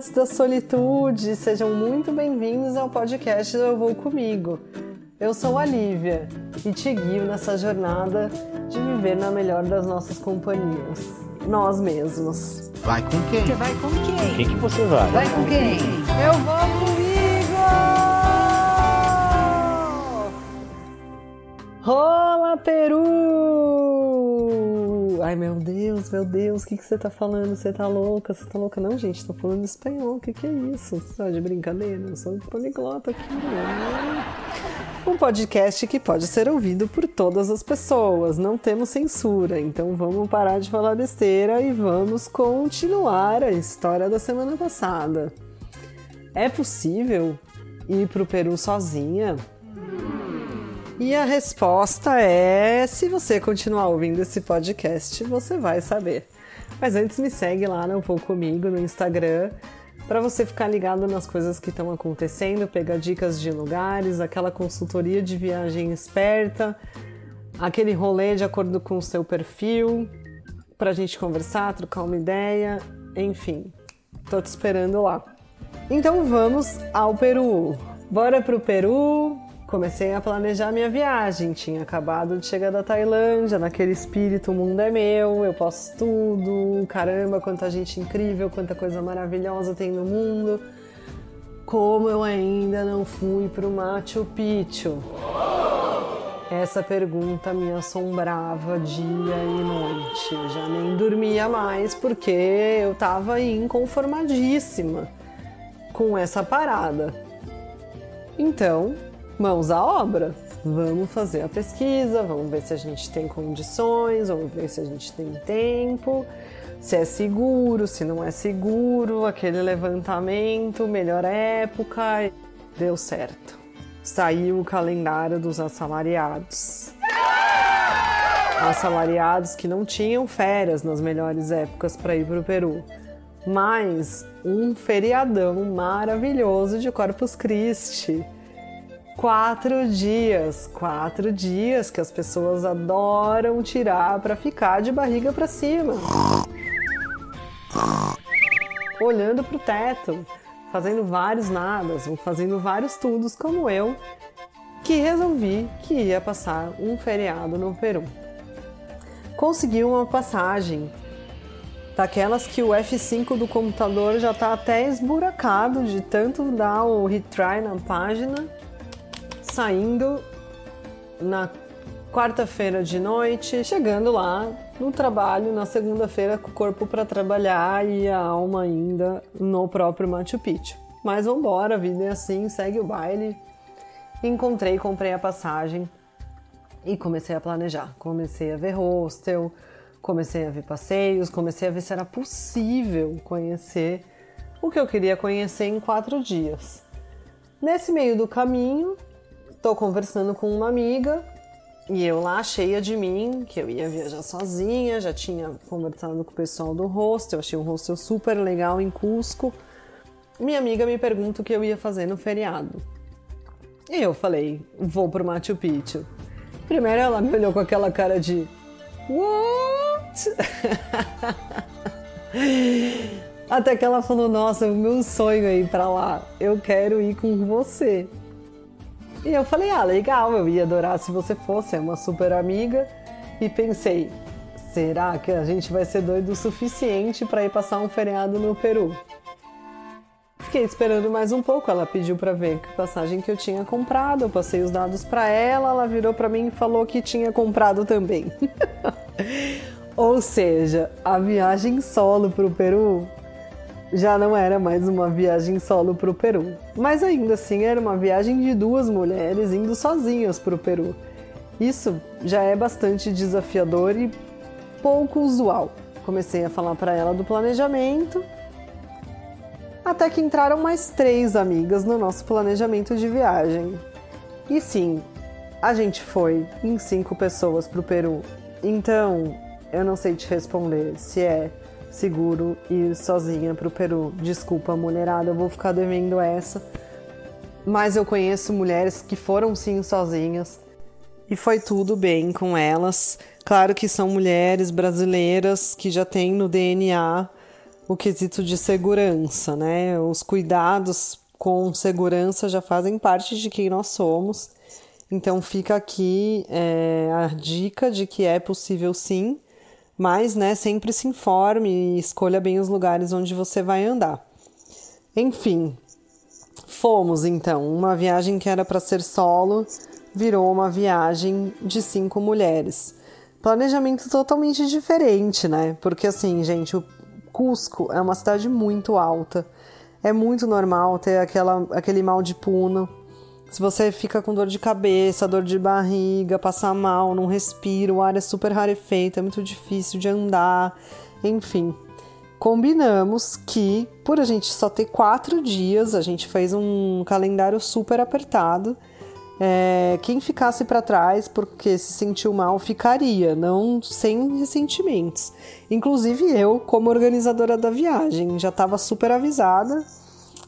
amantes da solitude, sejam muito bem-vindos ao podcast Eu Vou Comigo. Eu sou a Lívia e te guio nessa jornada de viver na melhor das nossas companhias, nós mesmos. Vai com quem? Você vai com quem? Quem que você vai? Vai com quem? Eu vou comigo! Rola, Peru! Ai, meu Deus, meu Deus, o que, que você tá falando? Você tá louca? Você tá louca? Não, gente, tô falando espanhol, o que, que é isso? Você tá de brincadeira? Eu sou poliglota aqui, né? Um podcast que pode ser ouvido por todas as pessoas, não temos censura, então vamos parar de falar besteira e vamos continuar a história da semana passada. É possível ir pro Peru sozinha? E a resposta é: se você continuar ouvindo esse podcast, você vai saber. Mas antes me segue lá no Vou Comigo no Instagram para você ficar ligado nas coisas que estão acontecendo, pegar dicas de lugares, aquela consultoria de viagem esperta, aquele rolê de acordo com o seu perfil, para a gente conversar, trocar uma ideia, enfim. Tô te esperando lá. Então vamos ao Peru. Bora pro Peru, comecei a planejar minha viagem. Tinha acabado de chegar da Tailândia, naquele espírito, o mundo é meu, eu posso tudo. Caramba, quanta gente incrível, quanta coisa maravilhosa tem no mundo. Como eu ainda não fui pro Machu Picchu? Essa pergunta me assombrava dia e noite. Eu já nem dormia mais porque eu tava inconformadíssima com essa parada. Então, mãos à obra. Vamos fazer a pesquisa, vamos ver se a gente tem condições, vamos ver se a gente tem tempo, se é seguro, se não é seguro, aquele levantamento, melhor época. Deu certo. Saiu o calendário dos assalariados. Assalariados que não tinham férias nas melhores épocas para ir para o Peru mas um feriadão maravilhoso de Corpus Christi quatro dias, quatro dias que as pessoas adoram tirar para ficar de barriga para cima, olhando para o teto, fazendo vários nadas, fazendo vários tudos como eu, que resolvi que ia passar um feriado no Peru. Consegui uma passagem daquelas que o F5 do computador já está até esburacado de tanto dar o retry na página saindo na quarta-feira de noite, chegando lá no trabalho na segunda-feira com o corpo para trabalhar e a alma ainda no próprio Machu Picchu. Mas vambora, a vida é assim, segue o baile. Encontrei, comprei a passagem e comecei a planejar. Comecei a ver hostel, comecei a ver passeios, comecei a ver se era possível conhecer o que eu queria conhecer em quatro dias. Nesse meio do caminho, tô conversando com uma amiga e eu lá cheia de mim, que eu ia viajar sozinha, já tinha conversado com o pessoal do hostel, achei um hostel super legal em Cusco. Minha amiga me pergunta o que eu ia fazer no feriado. E eu falei, vou pro Machu Picchu. Primeiro ela me olhou com aquela cara de What? Até que ela falou, nossa, o meu sonho é ir pra lá. Eu quero ir com você. E eu falei, ah, legal, eu ia adorar se você fosse, é uma super amiga. E pensei, será que a gente vai ser doido o suficiente para ir passar um feriado no Peru? Fiquei esperando mais um pouco, ela pediu para ver que passagem que eu tinha comprado, eu passei os dados para ela, ela virou para mim e falou que tinha comprado também. Ou seja, a viagem solo para o Peru já não era mais uma viagem solo para o Peru, mas ainda assim era uma viagem de duas mulheres indo sozinhas para o Peru. Isso já é bastante desafiador e pouco usual. Comecei a falar para ela do planejamento, até que entraram mais três amigas no nosso planejamento de viagem. E sim, a gente foi em cinco pessoas para o Peru. Então, eu não sei te responder se é seguro ir sozinha para o Peru. Desculpa, mulherada, eu vou ficar devendo essa. Mas eu conheço mulheres que foram sim sozinhas e foi tudo bem com elas. Claro que são mulheres brasileiras que já têm no DNA o quesito de segurança, né? Os cuidados com segurança já fazem parte de quem nós somos. Então fica aqui é, a dica de que é possível sim, mas né, sempre se informe e escolha bem os lugares onde você vai andar. Enfim, fomos então. Uma viagem que era para ser solo virou uma viagem de cinco mulheres. Planejamento totalmente diferente, né? Porque assim, gente, o Cusco é uma cidade muito alta. É muito normal ter aquela, aquele mal de puno. Se você fica com dor de cabeça, dor de barriga, passar mal, não respira, o ar é super rarefeito, é muito difícil de andar, enfim. Combinamos que, por a gente só ter quatro dias, a gente fez um calendário super apertado é, quem ficasse para trás porque se sentiu mal ficaria, não sem ressentimentos. Inclusive eu, como organizadora da viagem, já estava super avisada.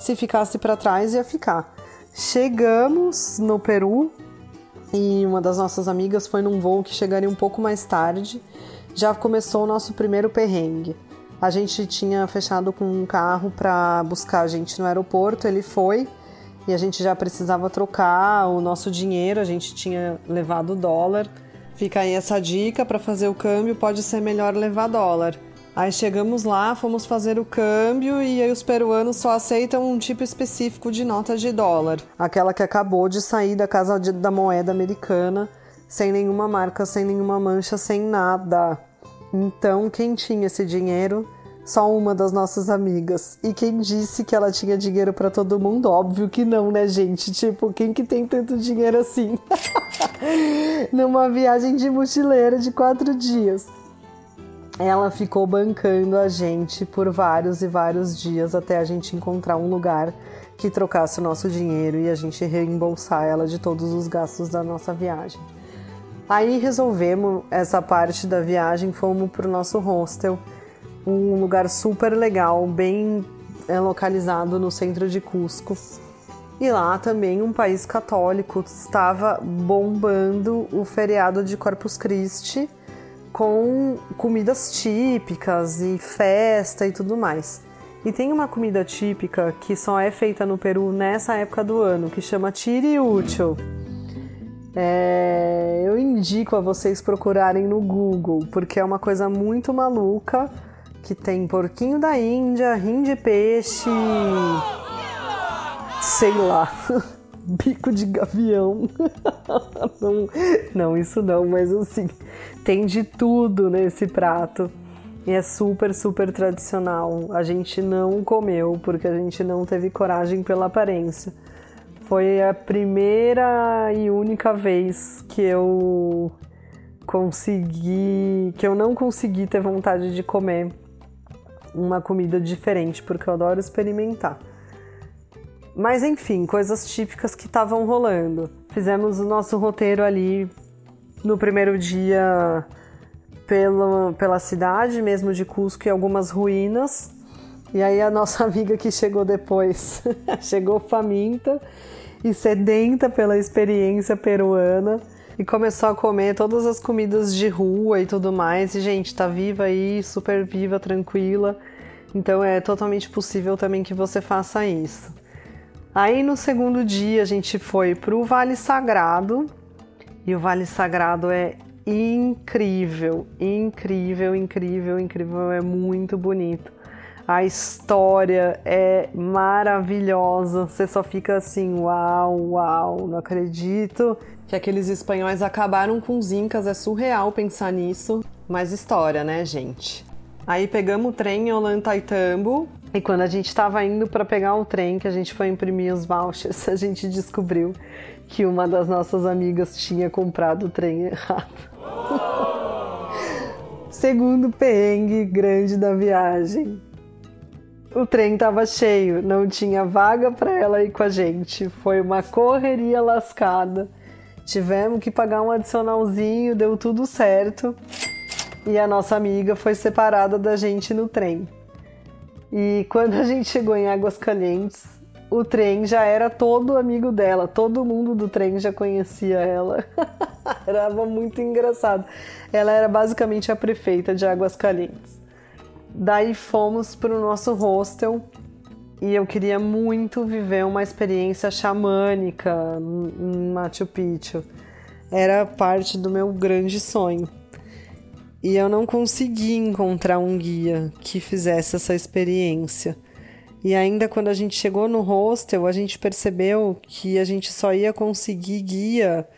Se ficasse para trás ia ficar. Chegamos no Peru e uma das nossas amigas foi num voo que chegaria um pouco mais tarde. Já começou o nosso primeiro perrengue. A gente tinha fechado com um carro para buscar a gente no aeroporto, ele foi e a gente já precisava trocar o nosso dinheiro, a gente tinha levado dólar. Fica aí essa dica para fazer o câmbio, pode ser melhor levar dólar. Aí chegamos lá, fomos fazer o câmbio e aí os peruanos só aceitam um tipo específico de nota de dólar, aquela que acabou de sair da casa de, da moeda americana, sem nenhuma marca, sem nenhuma mancha, sem nada. Então, quem tinha esse dinheiro só uma das nossas amigas. E quem disse que ela tinha dinheiro para todo mundo? Óbvio que não, né, gente? Tipo, quem que tem tanto dinheiro assim? Numa viagem de mochileira de quatro dias. Ela ficou bancando a gente por vários e vários dias até a gente encontrar um lugar que trocasse o nosso dinheiro e a gente reembolsar ela de todos os gastos da nossa viagem. Aí resolvemos essa parte da viagem, fomos pro nosso hostel um lugar super legal, bem é, localizado no centro de Cusco. E lá também um país católico estava bombando o feriado de Corpus Christi com comidas típicas e festa e tudo mais. E tem uma comida típica que só é feita no Peru nessa época do ano, que chama tiriúcho. É, eu indico a vocês procurarem no Google, porque é uma coisa muito maluca que tem porquinho da Índia, rim de peixe, sei lá, bico de gavião. não, não, isso não, mas assim, tem de tudo nesse prato. E é super, super tradicional. A gente não comeu porque a gente não teve coragem pela aparência. Foi a primeira e única vez que eu consegui, que eu não consegui ter vontade de comer uma comida diferente, porque eu adoro experimentar. Mas enfim, coisas típicas que estavam rolando. Fizemos o nosso roteiro ali no primeiro dia pela, pela cidade mesmo de Cusco e algumas ruínas. E aí a nossa amiga que chegou depois chegou faminta e sedenta pela experiência peruana e começou a comer todas as comidas de rua e tudo mais. E, gente, tá viva aí, super viva, tranquila. Então é totalmente possível também que você faça isso. Aí no segundo dia a gente foi pro Vale Sagrado. E o Vale Sagrado é incrível, incrível, incrível, incrível, é muito bonito. A história é maravilhosa, você só fica assim, uau, uau, não acredito que aqueles espanhóis acabaram com os incas, é surreal pensar nisso. Mas história, né, gente? Aí pegamos o trem em Olantaytambo e quando a gente estava indo para pegar o trem, que a gente foi imprimir os vouchers, a gente descobriu que uma das nossas amigas tinha comprado o trem errado. Segundo perrengue grande da viagem. O trem estava cheio, não tinha vaga para ela ir com a gente. Foi uma correria lascada. Tivemos que pagar um adicionalzinho, deu tudo certo. E a nossa amiga foi separada da gente no trem. E quando a gente chegou em Águas Calientes, o trem já era todo amigo dela, todo mundo do trem já conhecia ela. era muito engraçado. Ela era basicamente a prefeita de Águas Calientes. daí fomos para o nosso hostel e eu queria muito viver uma experiência xamânica em Machu Picchu. Era parte do meu grande sonho. E eu não consegui encontrar um guia que fizesse essa experiência. E ainda quando a gente chegou no hostel, a gente percebeu que a gente só ia conseguir guia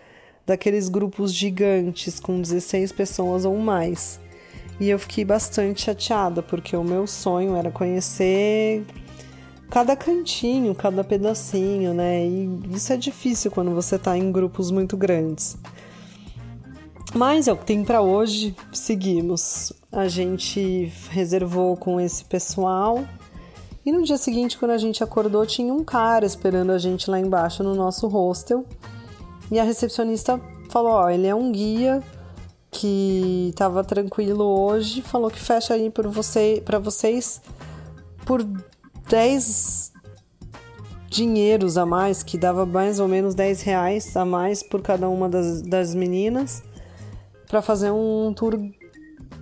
daqueles grupos gigantes com 16 pessoas ou mais. E eu fiquei bastante chateada, porque o meu sonho era conhecer cada cantinho, cada pedacinho, né? E isso é difícil quando você tá em grupos muito grandes. Mas é o que tem para hoje, seguimos. A gente reservou com esse pessoal. E no dia seguinte, quando a gente acordou, tinha um cara esperando a gente lá embaixo no nosso hostel. E a recepcionista falou: Ó, ele é um guia que estava tranquilo hoje, falou que fecha aí para você, vocês por 10 dinheiros a mais, que dava mais ou menos 10 reais a mais por cada uma das, das meninas, para fazer um tour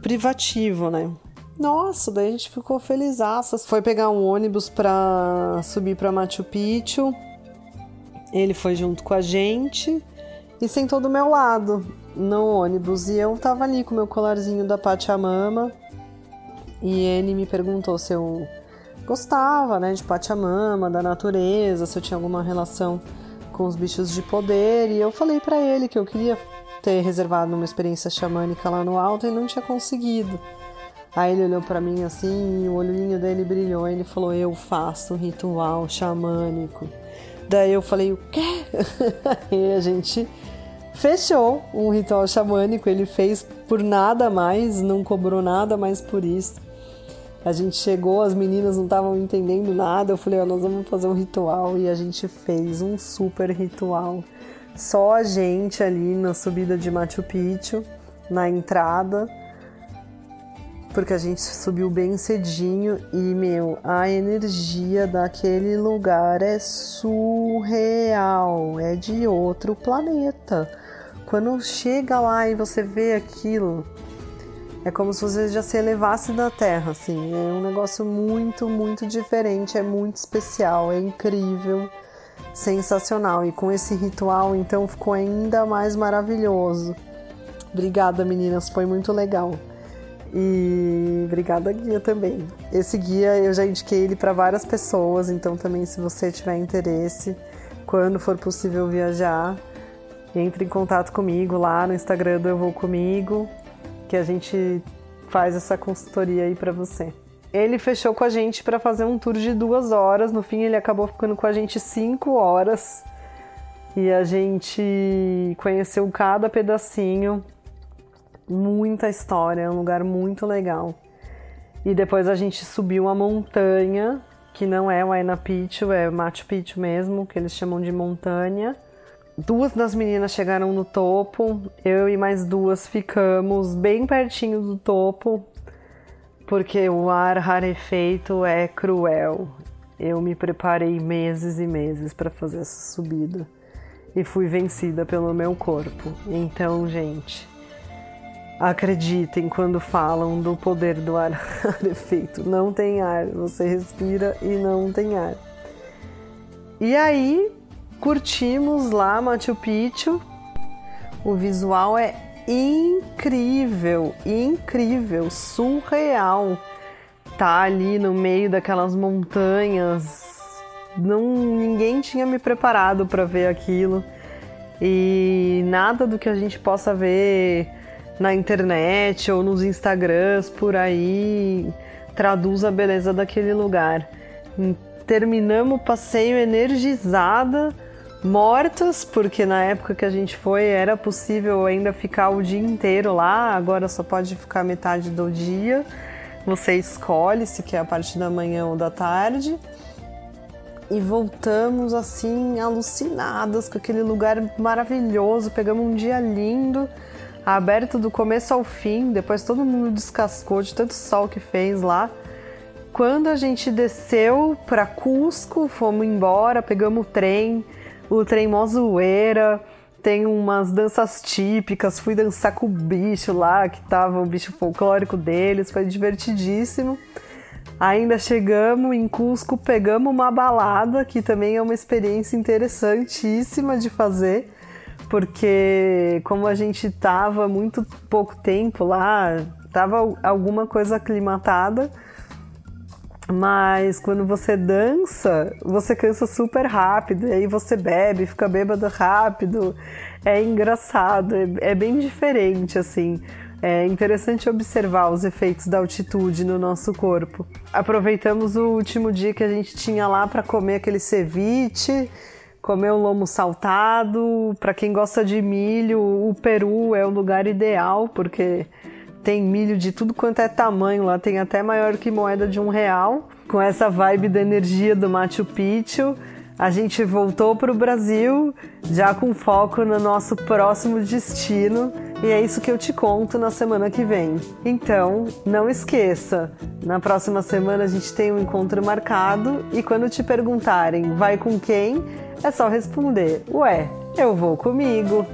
privativo, né? Nossa, daí a gente ficou feliz. Foi pegar um ônibus para subir para Machu Picchu. Ele foi junto com a gente e sentou do meu lado no ônibus. E eu tava ali com meu colarzinho da Pachamama. E ele me perguntou se eu gostava, né, de Pachamama, da natureza, se eu tinha alguma relação com os bichos de poder, e eu falei para ele que eu queria ter reservado uma experiência xamânica lá no alto e não tinha conseguido. Aí ele olhou para mim assim, o olhinho dele brilhou, e ele falou: "Eu faço um ritual xamânico". Daí eu falei: "O quê?" e a gente fechou um ritual xamânico, ele fez por nada mais, não cobrou nada mais por isso. A gente chegou, as meninas não estavam entendendo nada. Eu falei, ó, nós vamos fazer um ritual e a gente fez um super ritual. Só a gente ali na subida de Machu Picchu, na entrada, porque a gente subiu bem cedinho e, meu, a energia daquele lugar é surreal, é de outro planeta. Quando chega lá e você vê aquilo, é como se você já se elevasse da terra, assim. É um negócio muito, muito diferente, é muito especial, é incrível, sensacional. E com esse ritual, então, ficou ainda mais maravilhoso. Obrigada, meninas, foi muito legal. E obrigada, guia, também. Esse guia eu já indiquei ele para várias pessoas, então também, se você tiver interesse, quando for possível viajar, entre em contato comigo lá no Instagram do Eu Vou Comigo que a gente faz essa consultoria aí para você. Ele fechou com a gente para fazer um tour de duas horas. No fim, ele acabou ficando com a gente cinco horas e a gente conheceu cada pedacinho. Muita história, é um lugar muito legal. E depois a gente subiu uma montanha, que não é o Aina é Machu Picchu mesmo, que eles chamam de montanha. Duas das meninas chegaram no topo, eu e mais duas ficamos bem pertinho do topo, porque o ar rarefeito é cruel. Eu me preparei meses e meses para fazer essa subida e fui vencida pelo meu corpo. Então, gente, acreditem quando falam do poder do ar rarefeito. Não tem ar, você respira e não tem ar. E aí, Curtimos lá Machu Picchu. O visual é incrível, incrível, surreal. Tá ali no meio daquelas montanhas. Não, ninguém tinha me preparado para ver aquilo. E nada do que a gente possa ver na internet ou nos Instagrams por aí traduz a beleza daquele lugar. Terminamos o passeio energizada mortas, porque na época que a gente foi era possível ainda ficar o dia inteiro lá, agora só pode ficar metade do dia. Você escolhe se quer a parte da manhã ou da tarde. E voltamos assim, alucinadas com aquele lugar maravilhoso. Pegamos um dia lindo, aberto do começo ao fim. Depois todo mundo descascou de tanto sol que fez lá. Quando a gente desceu para Cusco, fomos embora, pegamos o trem o trem mó zoeira, tem umas danças típicas, fui dançar com o bicho lá, que tava o bicho folclórico deles, foi divertidíssimo. Ainda chegamos em Cusco, pegamos uma balada, que também é uma experiência interessantíssima de fazer, porque como a gente tava muito pouco tempo lá, tava alguma coisa aclimatada, mas quando você dança, você cansa super rápido, e aí você bebe, fica bêbado rápido. É engraçado, é, é bem diferente, assim. É interessante observar os efeitos da altitude no nosso corpo. Aproveitamos o último dia que a gente tinha lá para comer aquele ceviche, comer um lomo saltado. Para quem gosta de milho, o Peru é o lugar ideal porque tem milho de tudo quanto é tamanho lá, tem até maior que moeda de um real. Com essa vibe da energia do Machu Picchu, a gente voltou para o Brasil já com foco no nosso próximo destino e é isso que eu te conto na semana que vem. Então, não esqueça, na próxima semana a gente tem um encontro marcado e quando te perguntarem vai com quem, é só responder: Ué, eu vou comigo.